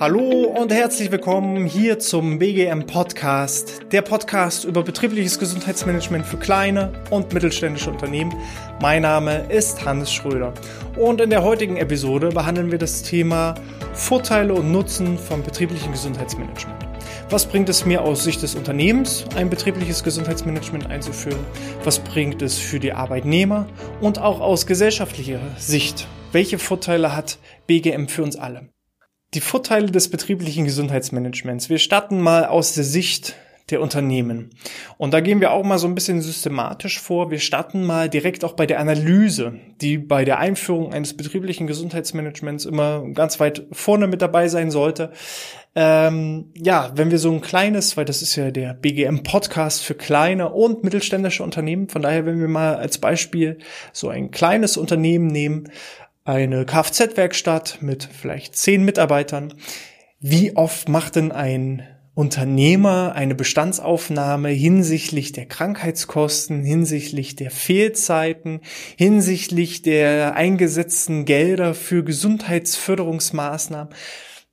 Hallo und herzlich willkommen hier zum BGM Podcast, der Podcast über betriebliches Gesundheitsmanagement für kleine und mittelständische Unternehmen. Mein Name ist Hannes Schröder und in der heutigen Episode behandeln wir das Thema Vorteile und Nutzen vom betrieblichen Gesundheitsmanagement. Was bringt es mir aus Sicht des Unternehmens, ein betriebliches Gesundheitsmanagement einzuführen? Was bringt es für die Arbeitnehmer? Und auch aus gesellschaftlicher Sicht, welche Vorteile hat BGM für uns alle? Die Vorteile des betrieblichen Gesundheitsmanagements. Wir starten mal aus der Sicht der Unternehmen. Und da gehen wir auch mal so ein bisschen systematisch vor. Wir starten mal direkt auch bei der Analyse, die bei der Einführung eines betrieblichen Gesundheitsmanagements immer ganz weit vorne mit dabei sein sollte. Ähm, ja, wenn wir so ein kleines, weil das ist ja der BGM-Podcast für kleine und mittelständische Unternehmen, von daher, wenn wir mal als Beispiel so ein kleines Unternehmen nehmen, eine Kfz-Werkstatt mit vielleicht zehn Mitarbeitern. Wie oft macht denn ein Unternehmer eine Bestandsaufnahme hinsichtlich der Krankheitskosten, hinsichtlich der Fehlzeiten, hinsichtlich der eingesetzten Gelder für Gesundheitsförderungsmaßnahmen?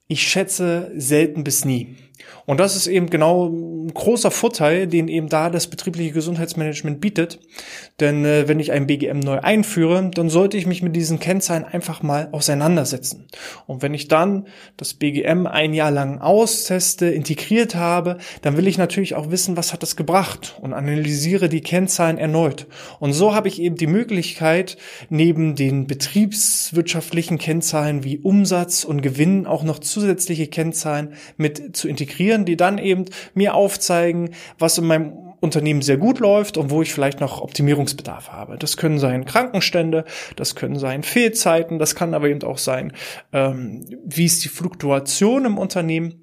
Ich schätze selten bis nie. Und das ist eben genau ein großer Vorteil, den eben da das betriebliche Gesundheitsmanagement bietet. Denn äh, wenn ich ein BGM neu einführe, dann sollte ich mich mit diesen Kennzahlen einfach mal auseinandersetzen. Und wenn ich dann das BGM ein Jahr lang austeste, integriert habe, dann will ich natürlich auch wissen, was hat das gebracht und analysiere die Kennzahlen erneut. Und so habe ich eben die Möglichkeit, neben den betriebswirtschaftlichen Kennzahlen wie Umsatz und Gewinn auch noch zusätzliche Kennzahlen mit zu integrieren, die dann eben mir aufzeigen, was in meinem Unternehmen sehr gut läuft und wo ich vielleicht noch Optimierungsbedarf habe. Das können sein Krankenstände, das können sein Fehlzeiten, das kann aber eben auch sein, ähm, wie ist die Fluktuation im Unternehmen.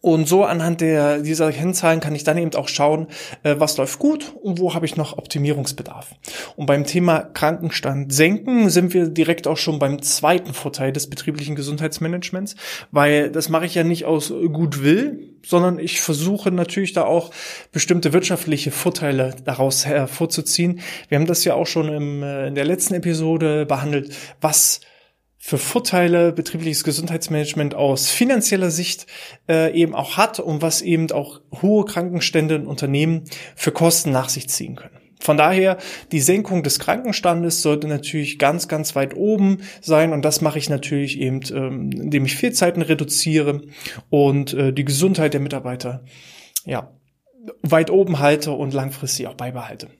Und so anhand der, dieser Kennzahlen kann ich dann eben auch schauen, äh, was läuft gut und wo habe ich noch Optimierungsbedarf. Und beim Thema Krankenstand senken sind wir direkt auch schon beim zweiten Vorteil des betrieblichen Gesundheitsmanagements, weil das mache ich ja nicht aus gut will, sondern ich versuche natürlich da auch bestimmte wirtschaftliche Vorteile daraus hervorzuziehen. Wir haben das ja auch schon im, äh, in der letzten Episode behandelt, was für Vorteile betriebliches Gesundheitsmanagement aus finanzieller Sicht äh, eben auch hat und was eben auch hohe Krankenstände in Unternehmen für Kosten nach sich ziehen können. Von daher, die Senkung des Krankenstandes sollte natürlich ganz, ganz weit oben sein und das mache ich natürlich eben, ähm, indem ich Fehlzeiten reduziere und äh, die Gesundheit der Mitarbeiter ja, weit oben halte und langfristig auch beibehalte.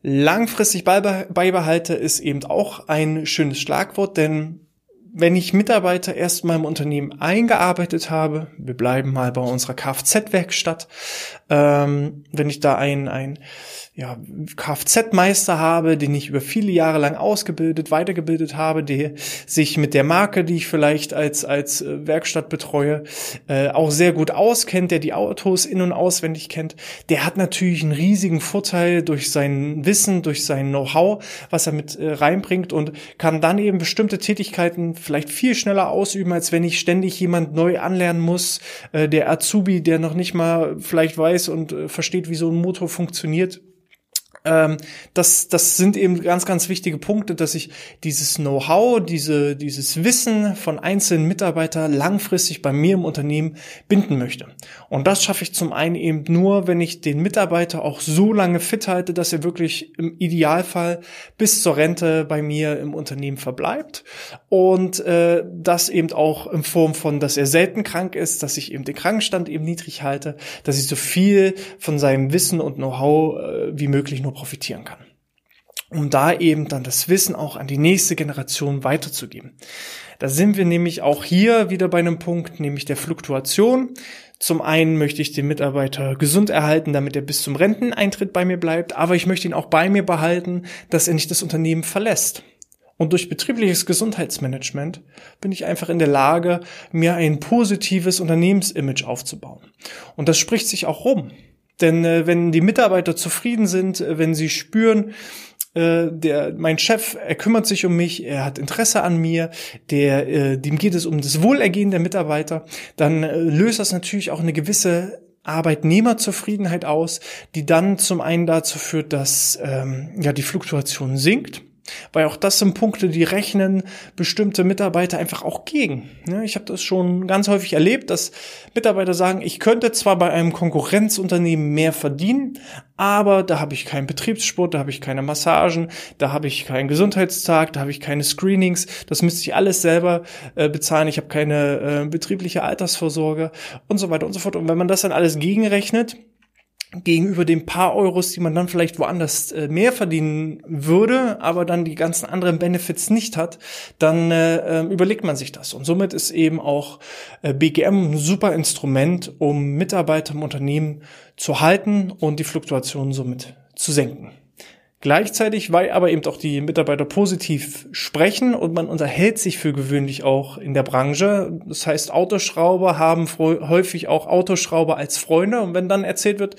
Langfristig beibehalte ist eben auch ein schönes Schlagwort, denn wenn ich Mitarbeiter erst mal im Unternehmen eingearbeitet habe, wir bleiben mal bei unserer Kfz-Werkstatt, ähm, wenn ich da ein, ein ja, Kfz-Meister habe, den ich über viele Jahre lang ausgebildet, weitergebildet habe, der sich mit der Marke, die ich vielleicht als, als äh, Werkstatt betreue, äh, auch sehr gut auskennt, der die Autos in- und auswendig kennt, der hat natürlich einen riesigen Vorteil durch sein Wissen, durch sein Know-how, was er mit äh, reinbringt und kann dann eben bestimmte Tätigkeiten vielleicht viel schneller ausüben, als wenn ich ständig jemand neu anlernen muss, äh, der Azubi, der noch nicht mal vielleicht weiß und äh, versteht, wie so ein Motor funktioniert ähm, das, das sind eben ganz, ganz wichtige Punkte, dass ich dieses Know-how, diese, dieses Wissen von einzelnen Mitarbeitern langfristig bei mir im Unternehmen binden möchte. Und das schaffe ich zum einen eben nur, wenn ich den Mitarbeiter auch so lange fit halte, dass er wirklich im Idealfall bis zur Rente bei mir im Unternehmen verbleibt. Und äh, das eben auch in Form von, dass er selten krank ist, dass ich eben den Krankenstand eben niedrig halte, dass ich so viel von seinem Wissen und Know-how äh, wie möglich nur profitieren kann. Um da eben dann das Wissen auch an die nächste Generation weiterzugeben. Da sind wir nämlich auch hier wieder bei einem Punkt, nämlich der Fluktuation. Zum einen möchte ich den Mitarbeiter gesund erhalten, damit er bis zum Renteneintritt bei mir bleibt, aber ich möchte ihn auch bei mir behalten, dass er nicht das Unternehmen verlässt. Und durch betriebliches Gesundheitsmanagement bin ich einfach in der Lage, mir ein positives Unternehmensimage aufzubauen. Und das spricht sich auch rum. Denn äh, wenn die Mitarbeiter zufrieden sind, äh, wenn sie spüren, äh, der mein Chef, er kümmert sich um mich, er hat Interesse an mir, der äh, dem geht es um das Wohlergehen der Mitarbeiter, dann äh, löst das natürlich auch eine gewisse Arbeitnehmerzufriedenheit aus, die dann zum einen dazu führt, dass ähm, ja die Fluktuation sinkt Weil auch das sind Punkte, die rechnen bestimmte Mitarbeiter einfach auch gegen. Ich habe das schon ganz häufig erlebt, dass Mitarbeiter sagen, ich könnte zwar bei einem Konkurrenzunternehmen mehr verdienen, aber da habe ich keinen Betriebssport, da habe ich keine Massagen, da habe ich keinen Gesundheitstag, da habe ich keine Screenings, das müsste ich alles selber äh, bezahlen, ich habe keine äh, betriebliche Altersvorsorge und so weiter und so fort. Und wenn man das dann alles gegenrechnet, gegenüber den paar Euros, die man dann vielleicht woanders äh, mehr verdienen würde, aber dann die ganzen anderen Benefits nicht hat, dann äh, ähm, überlegt man sich das. Und somit ist eben auch äh, BGM ein super Instrument, um Mitarbeiter im Unternehmen zu halten und die Fluktuation somit zu senken. Gleichzeitig, weil aber eben auch die Mitarbeiter positiv sprechen und man unterhält sich für gewöhnlich auch in der Branche. Das heißt, Autoschrauber haben häufig auch Autoschrauber als Freunde. Und wenn dann erzählt wird,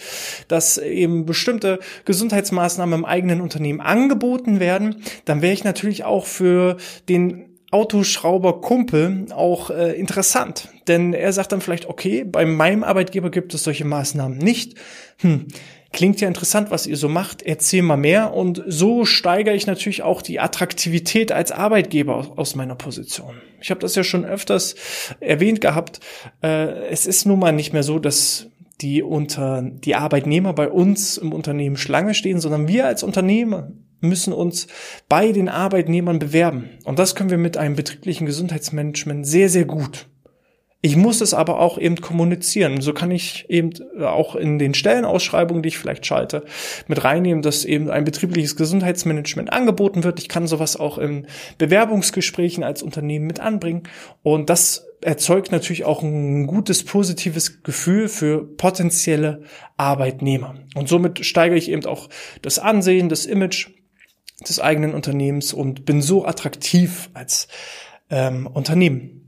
dass eben bestimmte Gesundheitsmaßnahmen im eigenen Unternehmen angeboten werden, dann wäre ich natürlich auch für den Autoschrauber Kumpel auch äh, interessant. Denn er sagt dann vielleicht, okay, bei meinem Arbeitgeber gibt es solche Maßnahmen nicht. Hm, klingt ja interessant, was ihr so macht, erzähl mal mehr. Und so steigere ich natürlich auch die Attraktivität als Arbeitgeber aus meiner Position. Ich habe das ja schon öfters erwähnt gehabt. Äh, es ist nun mal nicht mehr so, dass die unter die Arbeitnehmer bei uns im Unternehmen Schlange stehen, sondern wir als Unternehmer müssen uns bei den Arbeitnehmern bewerben. Und das können wir mit einem betrieblichen Gesundheitsmanagement sehr, sehr gut. Ich muss es aber auch eben kommunizieren. So kann ich eben auch in den Stellenausschreibungen, die ich vielleicht schalte, mit reinnehmen, dass eben ein betriebliches Gesundheitsmanagement angeboten wird. Ich kann sowas auch in Bewerbungsgesprächen als Unternehmen mit anbringen. Und das erzeugt natürlich auch ein gutes, positives Gefühl für potenzielle Arbeitnehmer. Und somit steigere ich eben auch das Ansehen, das Image des eigenen Unternehmens und bin so attraktiv als ähm, Unternehmen.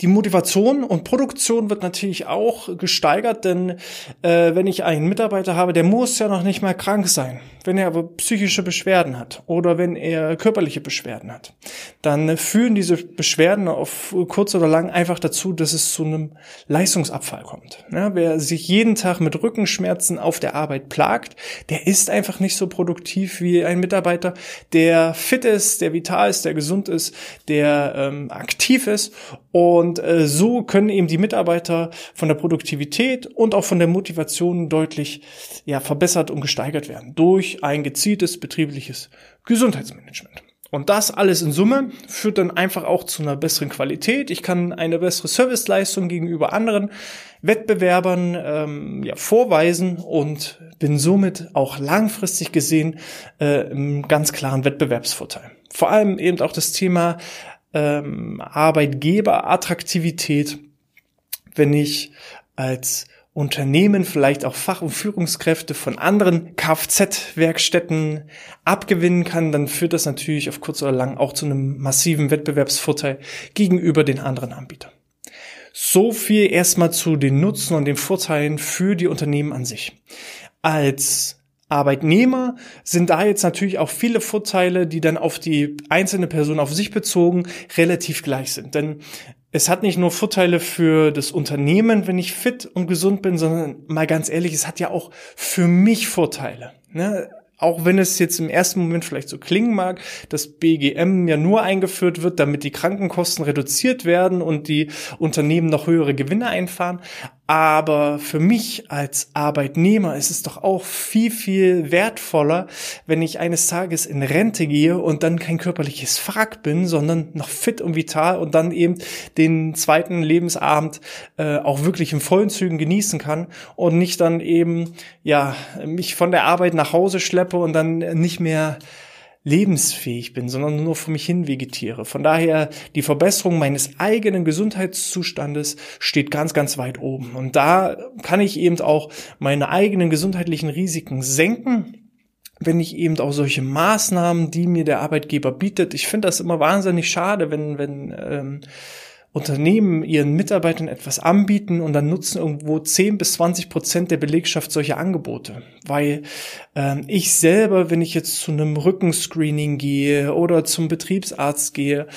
Die Motivation und Produktion wird natürlich auch gesteigert, denn äh, wenn ich einen Mitarbeiter habe, der muss ja noch nicht mal krank sein. Wenn er aber psychische Beschwerden hat oder wenn er körperliche Beschwerden hat, dann führen diese Beschwerden auf kurz oder lang einfach dazu, dass es zu einem Leistungsabfall kommt. Ja, wer sich jeden Tag mit Rückenschmerzen auf der Arbeit plagt, der ist einfach nicht so produktiv wie ein Mitarbeiter, der fit ist, der vital ist, der gesund ist, der ähm, aktiv ist und äh, so können eben die Mitarbeiter von der Produktivität und auch von der Motivation deutlich ja, verbessert und gesteigert werden durch ein gezieltes betriebliches Gesundheitsmanagement. Und das alles in Summe führt dann einfach auch zu einer besseren Qualität. Ich kann eine bessere Serviceleistung gegenüber anderen Wettbewerbern ähm, ja, vorweisen und bin somit auch langfristig gesehen äh, im ganz klaren Wettbewerbsvorteil. Vor allem eben auch das Thema ähm, Arbeitgeberattraktivität, wenn ich als Unternehmen vielleicht auch Fach- und Führungskräfte von anderen Kfz-Werkstätten abgewinnen kann, dann führt das natürlich auf kurz oder lang auch zu einem massiven Wettbewerbsvorteil gegenüber den anderen Anbietern. So viel erstmal zu den Nutzen und den Vorteilen für die Unternehmen an sich. Als Arbeitnehmer sind da jetzt natürlich auch viele Vorteile, die dann auf die einzelne Person auf sich bezogen relativ gleich sind. Denn es hat nicht nur Vorteile für das Unternehmen, wenn ich fit und gesund bin, sondern mal ganz ehrlich, es hat ja auch für mich Vorteile. Ne? auch wenn es jetzt im ersten Moment vielleicht so klingen mag, dass BGM ja nur eingeführt wird, damit die Krankenkosten reduziert werden und die Unternehmen noch höhere Gewinne einfahren. Aber für mich als Arbeitnehmer ist es doch auch viel, viel wertvoller, wenn ich eines Tages in Rente gehe und dann kein körperliches Frack bin, sondern noch fit und vital und dann eben den zweiten Lebensabend äh, auch wirklich in vollen Zügen genießen kann und nicht dann eben, ja, mich von der Arbeit nach Hause schleppe und dann nicht mehr lebensfähig bin, sondern nur vor mich hin vegetiere. Von daher, die Verbesserung meines eigenen Gesundheitszustandes steht ganz, ganz weit oben. Und da kann ich eben auch meine eigenen gesundheitlichen Risiken senken wenn ich eben auch solche Maßnahmen, die mir der Arbeitgeber bietet, ich finde das immer wahnsinnig schade, wenn, wenn ähm, Unternehmen ihren Mitarbeitern etwas anbieten und dann nutzen irgendwo 10 bis 20 Prozent der Belegschaft solche Angebote. Weil ähm, ich selber, wenn ich jetzt zu einem Rückenscreening gehe oder zum Betriebsarzt gehe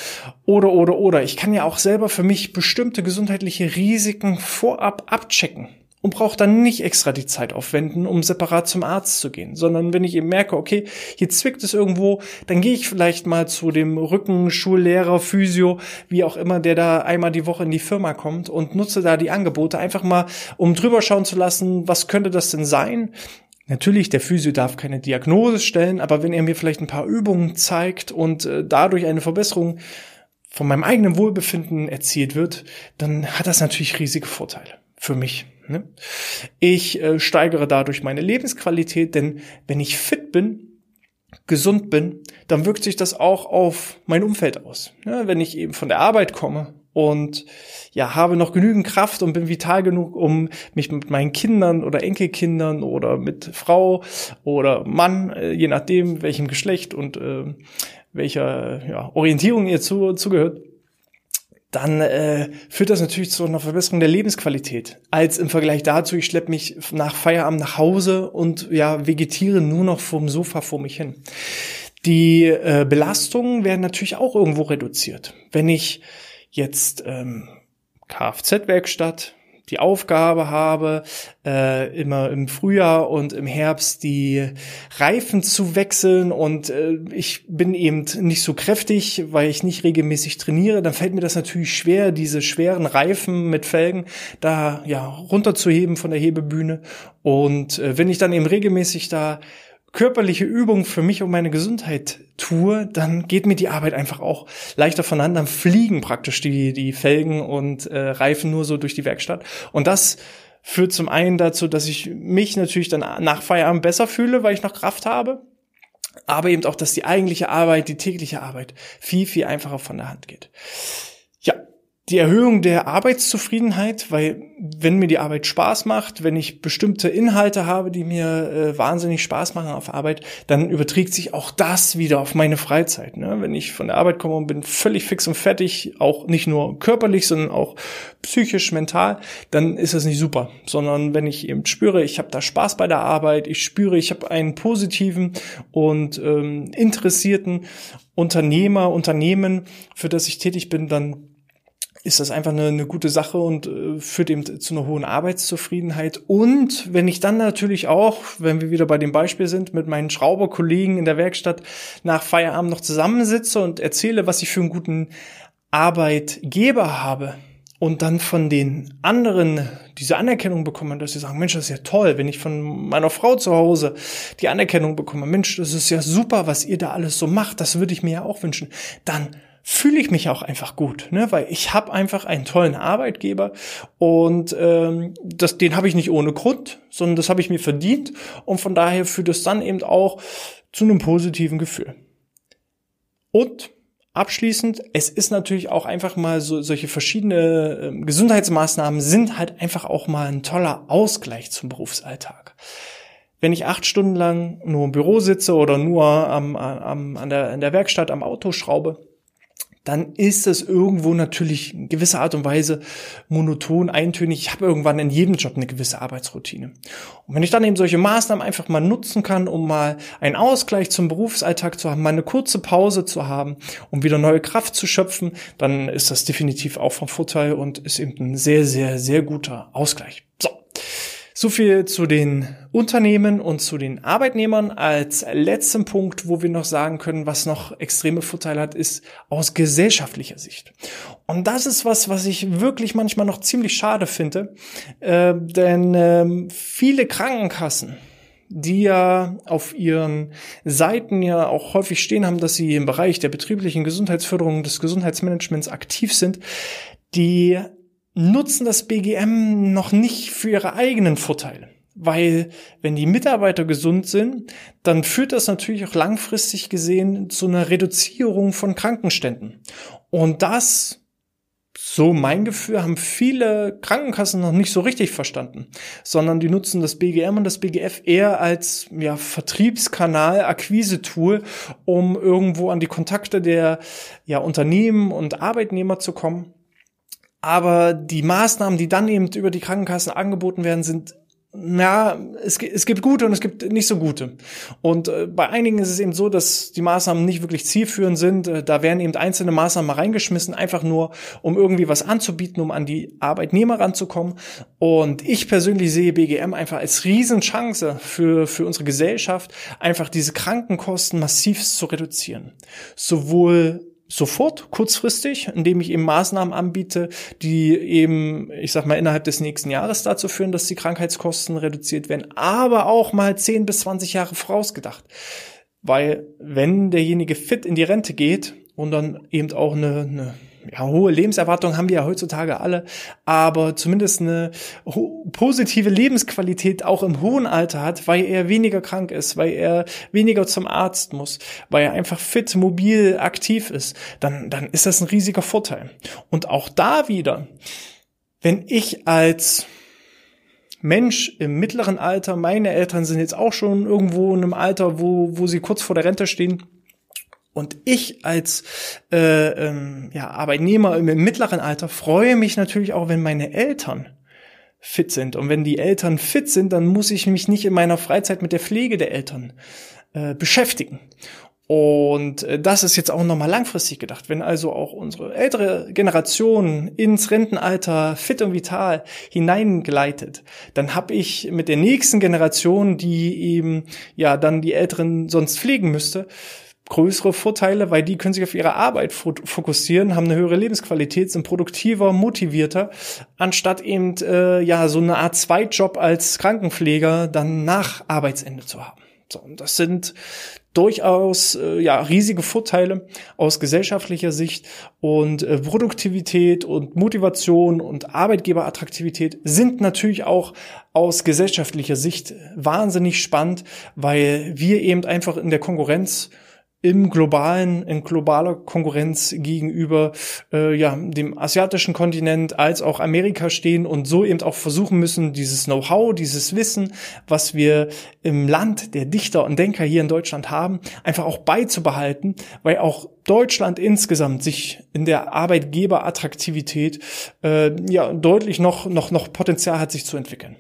oder oder oder, ich kann ja auch selber für mich bestimmte gesundheitliche Risiken vorab abchecken. Und brauche dann nicht extra die Zeit aufwenden, um separat zum Arzt zu gehen, sondern wenn ich eben merke, okay, hier zwickt es irgendwo, dann gehe ich vielleicht mal zu dem Rückenschullehrer, Physio, wie auch immer, der da einmal die Woche in die Firma kommt und nutze da die Angebote einfach mal, um drüber schauen zu lassen, was könnte das denn sein? Natürlich, der Physio darf keine Diagnose stellen, aber wenn er mir vielleicht ein paar Übungen zeigt und äh, dadurch eine Verbesserung von meinem eigenen Wohlbefinden erzielt wird, dann hat das natürlich riesige Vorteile für mich. Ne? Ich äh, steigere dadurch meine Lebensqualität, denn wenn ich fit bin, gesund bin, dann wirkt sich das auch auf mein Umfeld aus. Ne? Wenn ich eben von der Arbeit komme und ja, habe noch genügend Kraft und bin vital genug, um mich mit meinen Kindern oder Enkelkindern oder mit Frau oder Mann, äh, je nachdem welchem Geschlecht und äh, welcher ja, Orientierung ihr zu, zugehört, dann äh, führt das natürlich zu einer Verbesserung der Lebensqualität. Als im Vergleich dazu, ich schleppe mich nach Feierabend nach Hause und ja, vegetiere nur noch vom Sofa vor mich hin. Die äh, Belastungen werden natürlich auch irgendwo reduziert. Wenn ich jetzt ähm, Kfz-Werkstatt, die Aufgabe habe, äh, immer im Frühjahr und im Herbst die Reifen zu wechseln und äh, ich bin eben nicht so kräftig, weil ich nicht regelmäßig trainiere, dann fällt mir das natürlich schwer, diese schweren Reifen mit Felgen da ja runterzuheben von der Hebebühne. Und äh, wenn ich dann eben regelmäßig da körperliche Übung für mich und meine Gesundheit tue, dann geht mir die Arbeit einfach auch leichter voneinander. Dann fliegen praktisch die, die Felgen und äh, Reifen nur so durch die Werkstatt. Und das führt zum einen dazu, dass ich mich natürlich dann nach Feierabend besser fühle, weil ich noch Kraft habe. Aber eben auch, dass die eigentliche Arbeit, die tägliche Arbeit viel, viel einfacher von der Hand geht. Die Erhöhung der Arbeitszufriedenheit, weil wenn mir die Arbeit Spaß macht, wenn ich bestimmte Inhalte habe, die mir äh, wahnsinnig Spaß machen auf Arbeit, dann überträgt sich auch das wieder auf meine Freizeit. Ne? Wenn ich von der Arbeit komme und bin völlig fix und fertig, auch nicht nur körperlich, sondern auch psychisch, mental, dann ist das nicht super. Sondern wenn ich eben spüre, ich habe da Spaß bei der Arbeit, ich spüre, ich habe einen positiven und ähm, interessierten Unternehmer, Unternehmen, für das ich tätig bin, dann ist das einfach eine, eine gute Sache und äh, führt eben zu einer hohen Arbeitszufriedenheit. Und wenn ich dann natürlich auch, wenn wir wieder bei dem Beispiel sind, mit meinen Schrauberkollegen in der Werkstatt nach Feierabend noch zusammensitze und erzähle, was ich für einen guten Arbeitgeber habe und dann von den anderen diese Anerkennung bekomme, dass sie sagen, Mensch, das ist ja toll, wenn ich von meiner Frau zu Hause die Anerkennung bekomme, Mensch, das ist ja super, was ihr da alles so macht, das würde ich mir ja auch wünschen, dann fühle ich mich auch einfach gut, ne? weil ich habe einfach einen tollen Arbeitgeber und ähm, das, den habe ich nicht ohne Grund, sondern das habe ich mir verdient und von daher führt es dann eben auch zu einem positiven Gefühl. Und abschließend, es ist natürlich auch einfach mal so solche verschiedene äh, Gesundheitsmaßnahmen sind halt einfach auch mal ein toller Ausgleich zum Berufsalltag wenn ich acht Stunden lang nur im Büro sitze oder nur am, am, an, der, an der Werkstatt am Auto schraube, dann ist es irgendwo natürlich in gewisser Art und Weise monoton, eintönig. Ich habe irgendwann in jedem Job eine gewisse Arbeitsroutine. Und wenn ich dann eben solche Maßnahmen einfach mal nutzen kann, um mal einen Ausgleich zum Berufsalltag zu haben, mal eine kurze Pause zu haben, um wieder neue Kraft zu schöpfen, dann ist das definitiv auch vom Vorteil und ist eben ein sehr, sehr, sehr guter Ausgleich. So. So viel zu den Unternehmen und zu den Arbeitnehmern. Als letzten Punkt, wo wir noch sagen können, was noch extreme Vorteile hat, ist aus gesellschaftlicher Sicht. Und das ist was, was ich wirklich manchmal noch ziemlich schade finde, äh, denn äh, viele Krankenkassen, die ja auf ihren Seiten ja auch häufig stehen haben, dass sie im Bereich der betrieblichen Gesundheitsförderung des Gesundheitsmanagements aktiv sind, die nutzen das BGM noch nicht für ihre eigenen Vorteile. Weil wenn die Mitarbeiter gesund sind, dann führt das natürlich auch langfristig gesehen zu einer Reduzierung von Krankenständen. Und das, so mein Gefühl, haben viele Krankenkassen noch nicht so richtig verstanden, sondern die nutzen das BGM und das BGF eher als ja, Vertriebskanal, Akquise-Tool, um irgendwo an die Kontakte der ja, Unternehmen und Arbeitnehmer zu kommen aber die Maßnahmen, die dann eben über die Krankenkassen angeboten werden, sind na, es, es gibt gute und es gibt nicht so gute. Und äh, bei einigen ist es eben so, dass die Maßnahmen nicht wirklich zielführend sind. Äh, da werden eben einzelne Maßnahmen mal reingeschmissen, einfach nur, um irgendwie was anzubieten, um an die Arbeitnehmer ranzukommen. Und ich persönlich sehe BGM einfach als Riesenchance für, für unsere Gesellschaft, einfach diese Krankenkosten massiv zu reduzieren. Sowohl sofort, kurzfristig, indem ich eben Maßnahmen anbiete, die eben, ich sag mal, innerhalb des nächsten Jahres dazu führen, dass die Krankheitskosten reduziert werden, aber auch mal 10 bis 20 Jahre vorausgedacht. Weil wenn derjenige fit in die Rente geht und dann eben auch eine, eine ja, hohe Lebenserwartung haben wir ja heutzutage alle, aber zumindest eine positive Lebensqualität auch im hohen Alter hat, weil er weniger krank ist, weil er weniger zum Arzt muss, weil er einfach fit, mobil, aktiv ist, dann, dann ist das ein riesiger Vorteil. Und auch da wieder, wenn ich als Mensch im mittleren Alter, meine Eltern sind jetzt auch schon irgendwo in einem Alter, wo, wo sie kurz vor der Rente stehen, und ich als äh, ähm, ja, Arbeitnehmer im mittleren Alter freue mich natürlich auch, wenn meine Eltern fit sind. Und wenn die Eltern fit sind, dann muss ich mich nicht in meiner Freizeit mit der Pflege der Eltern äh, beschäftigen. Und äh, das ist jetzt auch nochmal langfristig gedacht. Wenn also auch unsere ältere Generation ins Rentenalter fit und vital hineingleitet, dann habe ich mit der nächsten Generation, die eben ja dann die Älteren sonst pflegen müsste, größere Vorteile, weil die können sich auf ihre Arbeit fokussieren, haben eine höhere Lebensqualität, sind produktiver, motivierter, anstatt eben äh, ja so eine Art Zweitjob als Krankenpfleger dann nach Arbeitsende zu haben. So, und das sind durchaus äh, ja riesige Vorteile aus gesellschaftlicher Sicht und äh, Produktivität und Motivation und Arbeitgeberattraktivität sind natürlich auch aus gesellschaftlicher Sicht wahnsinnig spannend, weil wir eben einfach in der Konkurrenz im globalen, in globaler Konkurrenz gegenüber äh, ja, dem asiatischen Kontinent als auch Amerika stehen und so eben auch versuchen müssen, dieses Know-how, dieses Wissen, was wir im Land der Dichter und Denker hier in Deutschland haben, einfach auch beizubehalten, weil auch Deutschland insgesamt sich in der Arbeitgeberattraktivität äh, ja deutlich noch noch noch Potenzial hat, sich zu entwickeln.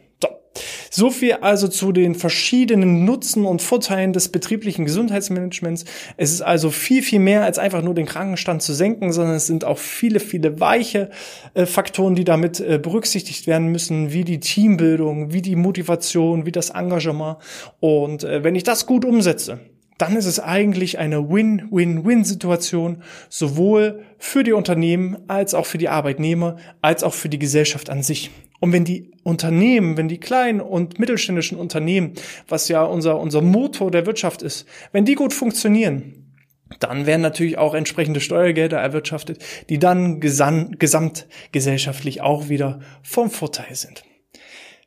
So viel also zu den verschiedenen Nutzen und Vorteilen des betrieblichen Gesundheitsmanagements. Es ist also viel, viel mehr als einfach nur den Krankenstand zu senken, sondern es sind auch viele, viele weiche äh, Faktoren, die damit äh, berücksichtigt werden müssen, wie die Teambildung, wie die Motivation, wie das Engagement. Und äh, wenn ich das gut umsetze, dann ist es eigentlich eine Win-Win-Win-Situation, sowohl für die Unternehmen als auch für die Arbeitnehmer, als auch für die Gesellschaft an sich. Und wenn die Unternehmen, wenn die kleinen und mittelständischen Unternehmen, was ja unser, unser Motor der Wirtschaft ist, wenn die gut funktionieren, dann werden natürlich auch entsprechende Steuergelder erwirtschaftet, die dann gesam gesamtgesellschaftlich auch wieder vom Vorteil sind.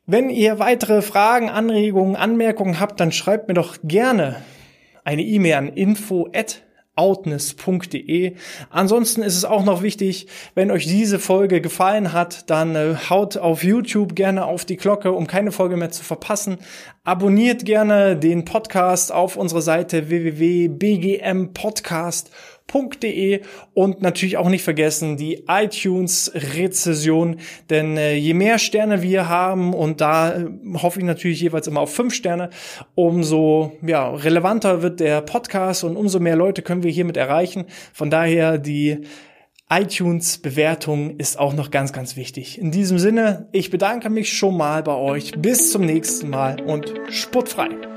Wenn ihr weitere Fragen, Anregungen, Anmerkungen habt, dann schreibt mir doch gerne eine E-Mail an info@ outness.de. Ansonsten ist es auch noch wichtig, wenn euch diese Folge gefallen hat, dann äh, haut auf YouTube gerne auf die Glocke, um keine Folge mehr zu verpassen. Abonniert gerne den Podcast auf unserer Seite www.bgmpodcast.com www.ftf.de und natürlich auch nicht vergessen die iTunes-Rezession, denn äh, je mehr Sterne wir haben und da äh, hoffe ich natürlich jeweils immer auf fünf Sterne, umso ja, relevanter wird der Podcast und umso mehr Leute können wir hiermit erreichen. Von daher die iTunes-Bewertung ist auch noch ganz, ganz wichtig. In diesem Sinne, ich bedanke mich schon mal bei euch. Bis zum nächsten Mal und sportfrei.